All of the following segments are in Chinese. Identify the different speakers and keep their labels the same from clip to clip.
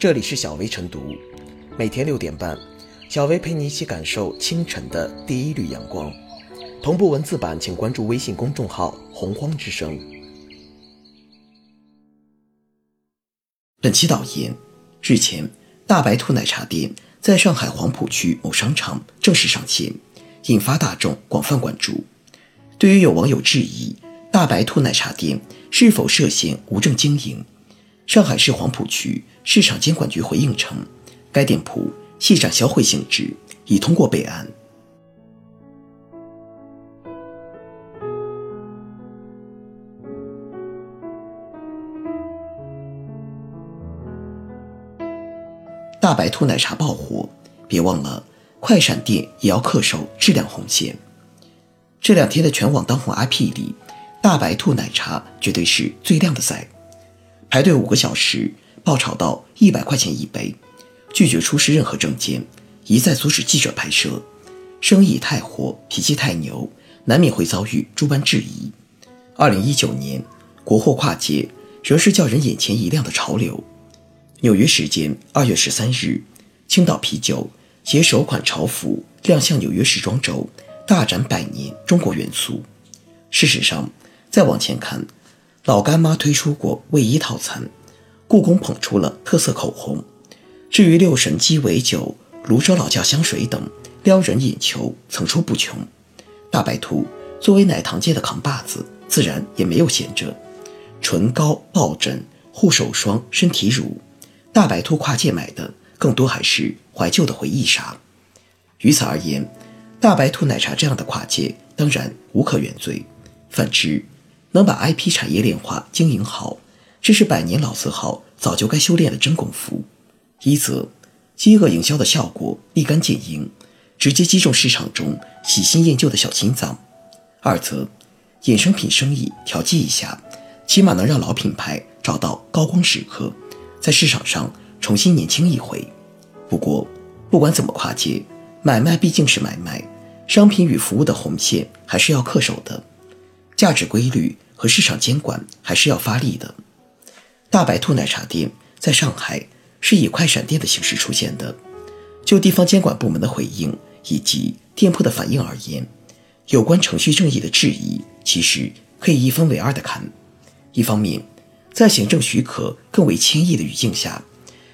Speaker 1: 这里是小薇晨读，每天六点半，小薇陪你一起感受清晨的第一缕阳光。同步文字版，请关注微信公众号“洪荒之声”。
Speaker 2: 本期导言：日前，大白兔奶茶店在上海黄浦区某商场正式上线，引发大众广泛关注。对于有网友质疑大白兔奶茶店是否涉嫌无证经营，上海市黄浦区市场监管局回应称，该店铺系展销会性质，已通过备案。大白兔奶茶爆火，别忘了快闪店也要恪守质量红线。这两天的全网当红 IP 里，大白兔奶茶绝对是最靓的仔。排队五个小时，爆炒到一百块钱一杯，拒绝出示任何证件，一再阻止记者拍摄，生意太火，脾气太牛，难免会遭遇诸般质疑。二零一九年，国货跨界仍是叫人眼前一亮的潮流。纽约时间二月十三日，青岛啤酒携首款潮服亮相纽约时装周，大展百年中国元素。事实上，再往前看，老干妈推出过卫衣套餐，故宫捧出了特色口红，至于六神鸡尾酒、泸州老窖香水等，撩人眼球层出不穷。大白兔作为奶糖界的扛把子，自然也没有闲着，唇膏、抱枕、护手霜、身体乳。大白兔跨界买的更多还是怀旧的回忆杀。于此而言，大白兔奶茶这样的跨界当然无可原罪。反之，能把 IP 产业链化经营好，这是百年老字号早就该修炼的真功夫。一则，饥饿营销的效果立竿见影，直接击中市场中喜新厌旧的小心脏；二则，衍生品生意调剂一下，起码能让老品牌找到高光时刻。在市场上重新年轻一回。不过，不管怎么跨界，买卖毕竟是买卖，商品与服务的红线还是要恪守的，价值规律和市场监管还是要发力的。大白兔奶茶店在上海是以快闪店的形式出现的。就地方监管部门的回应以及店铺的反应而言，有关程序正义的质疑，其实可以一分为二的看。一方面，在行政许可更为轻易的语境下，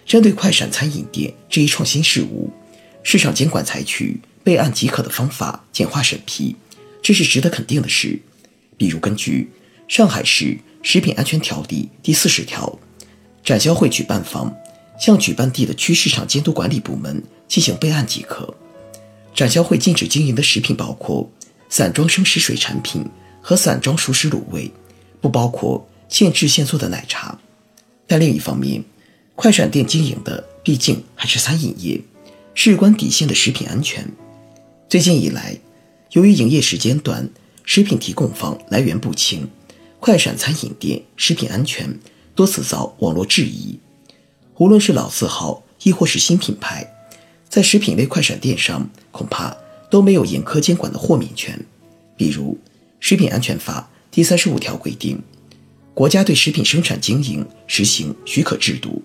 Speaker 2: 针对快闪餐饮店这一创新事物，市场监管采取备案即可的方法简化审批，这是值得肯定的事。比如，根据上海市食品安全条例第四十条，展销会举办方向举办地的区市场监督管理部门进行备案即可。展销会禁止经营的食品包括散装生食水产品和散装熟食卤味，不包括。现制现做的奶茶，但另一方面，快闪店经营的毕竟还是餐饮业，事关底线的食品安全。最近以来，由于营业时间短，食品提供方来源不清，快闪餐饮店食品安全多次遭网络质疑。无论是老字号，亦或是新品牌，在食品类快闪店上，恐怕都没有严苛监管的豁免权。比如，《食品安全法》第三十五条规定。国家对食品生产经营实行许可制度，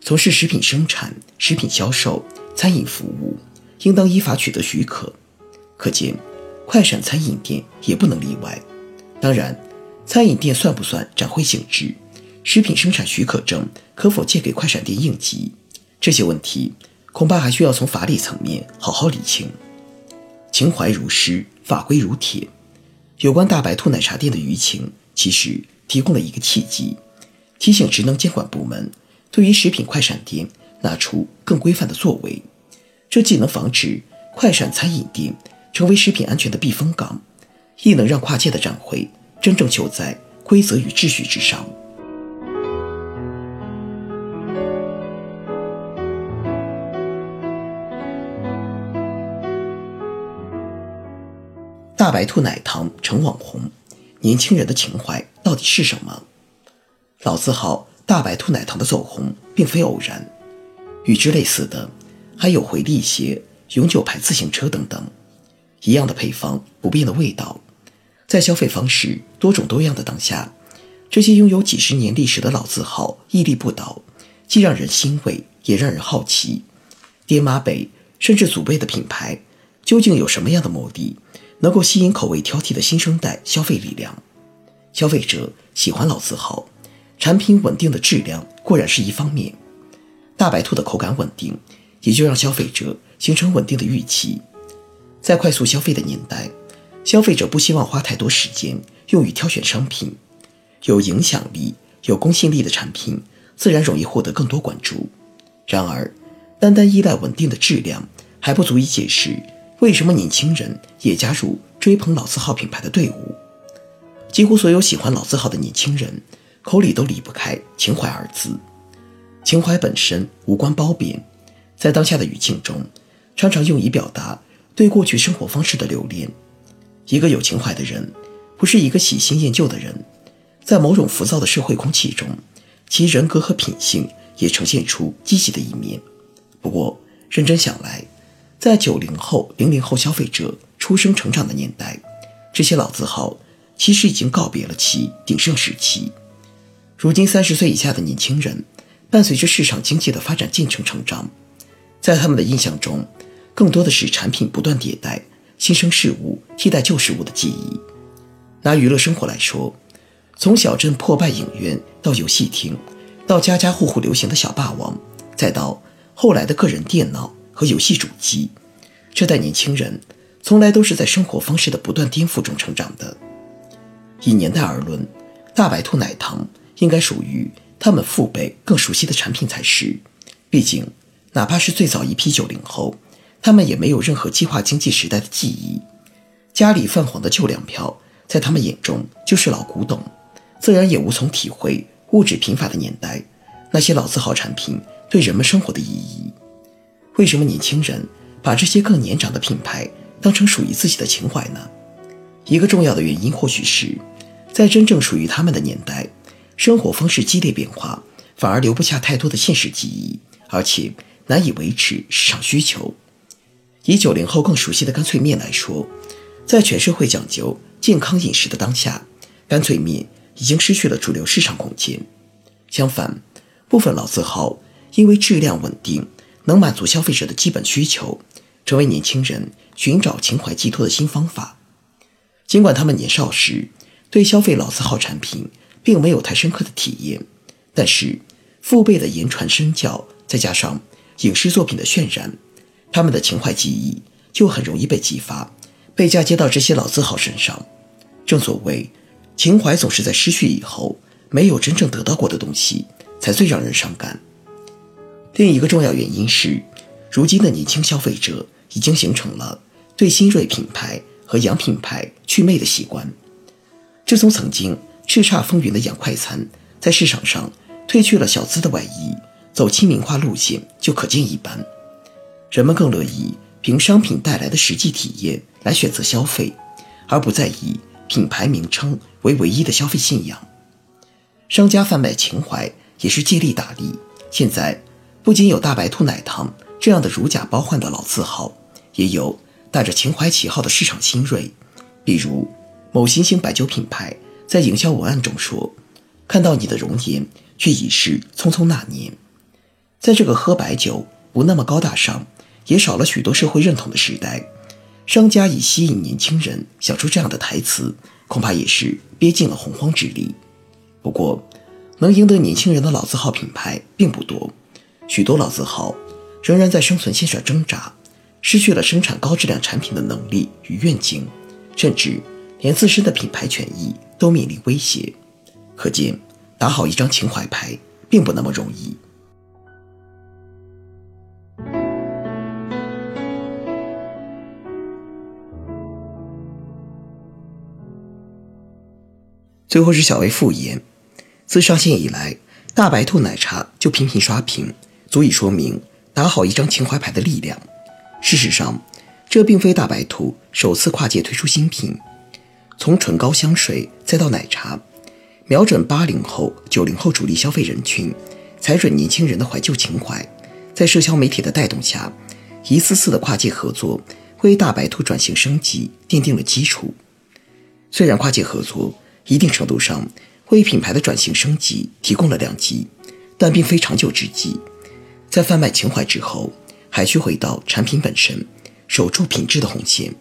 Speaker 2: 从事食品生产、食品销售、餐饮服务，应当依法取得许可。可见，快闪餐饮店也不能例外。当然，餐饮店算不算展会性质？食品生产许可证可否借给快闪店应急？这些问题恐怕还需要从法理层面好好理清。情怀如诗，法规如铁。有关大白兔奶茶店的舆情，其实。提供了一个契机，提醒职能监管部门对于食品快闪店拿出更规范的作为。这既能防止快闪餐饮店成为食品安全的避风港，亦能让跨界的展会真正就在规则与秩序之上。大白兔奶糖成网红。年轻人的情怀到底是什么？老字号大白兔奶糖的走红并非偶然，与之类似的还有回力鞋、永久牌自行车等等。一样的配方，不变的味道，在消费方式多种多样的当下，这些拥有几十年历史的老字号屹立不倒，既让人欣慰也让人好奇，爹妈辈甚至祖辈的品牌，究竟有什么样的目的，能够吸引口味挑剔的新生代消费力量？消费者喜欢老字号，产品稳定的质量固然是一方面，大白兔的口感稳定，也就让消费者形成稳定的预期。在快速消费的年代，消费者不希望花太多时间用于挑选商品，有影响力、有公信力的产品，自然容易获得更多关注。然而，单单依赖稳定的质量还不足以解释为什么年轻人也加入追捧老字号品牌的队伍。几乎所有喜欢老字号的年轻人，口里都离不开“情怀”二字。情怀本身无关褒贬，在当下的语境中，常常用以表达对过去生活方式的留恋。一个有情怀的人，不是一个喜新厌旧的人。在某种浮躁的社会空气中，其人格和品性。也呈现出积极的一面。不过，认真想来，在九零后、零零后消费者出生成长的年代，这些老字号其实已经告别了其鼎盛时期。如今，三十岁以下的年轻人，伴随着市场经济的发展进程成长，在他们的印象中，更多的是产品不断迭代、新生事物替代旧事物的记忆。拿娱乐生活来说，从小镇破败影院到游戏厅。到家家户户流行的小霸王，再到后来的个人电脑和游戏主机，这代年轻人从来都是在生活方式的不断颠覆中成长的。以年代而论，大白兔奶糖应该属于他们父辈更熟悉的产品才是。毕竟，哪怕是最早一批九零后，他们也没有任何计划经济时代的记忆，家里泛黄的旧粮票在他们眼中就是老古董，自然也无从体会。物质贫乏的年代，那些老字号产品对人们生活的意义，为什么年轻人把这些更年长的品牌当成属于自己的情怀呢？一个重要的原因或许是，在真正属于他们的年代，生活方式激烈变化，反而留不下太多的现实记忆，而且难以维持市场需求。以九零后更熟悉的干脆面来说，在全社会讲究健康饮食的当下，干脆面。已经失去了主流市场空间。相反，部分老字号因为质量稳定，能满足消费者的基本需求，成为年轻人寻找情怀寄托的新方法。尽管他们年少时对消费老字号产品并没有太深刻的体验，但是父辈的言传身教，再加上影视作品的渲染，他们的情怀记忆就很容易被激发，被嫁接到这些老字号身上。正所谓。情怀总是在失去以后，没有真正得到过的东西，才最让人伤感。另一个重要原因是，如今的年轻消费者已经形成了对新锐品牌和洋品牌祛魅的习惯。自从曾经叱咤风云的洋快餐在市场上褪去了小资的外衣，走亲民化路线，就可见一斑。人们更乐意凭商品带来的实际体验来选择消费，而不再以。品牌名称为唯一的消费信仰，商家贩卖情怀也是借力打力。现在不仅有大白兔奶糖这样的如假包换的老字号，也有带着情怀旗号的市场新锐。比如某新兴白酒品牌在营销文案中说：“看到你的容颜，却已是匆匆那年。”在这个喝白酒不那么高大上，也少了许多社会认同的时代。商家以吸引年轻人想出这样的台词，恐怕也是憋尽了洪荒之力。不过，能赢得年轻人的老字号品牌并不多，许多老字号仍然在生存线上挣扎，失去了生产高质量产品的能力与愿景，甚至连自身的品牌权益都面临威胁。可见，打好一张情怀牌并不那么容易。最后是小薇复言，自上线以来，大白兔奶茶就频频刷屏，足以说明打好一张情怀牌的力量。事实上，这并非大白兔首次跨界推出新品，从唇膏、香水再到奶茶，瞄准八零后、九零后主力消费人群，踩准年轻人的怀旧情怀，在社交媒体的带动下，一次次的跨界合作，为大白兔转型升级奠定了基础。虽然跨界合作，一定程度上为品牌的转型升级提供了良机，但并非长久之计。在贩卖情怀之后，还需回到产品本身，守住品质的红线。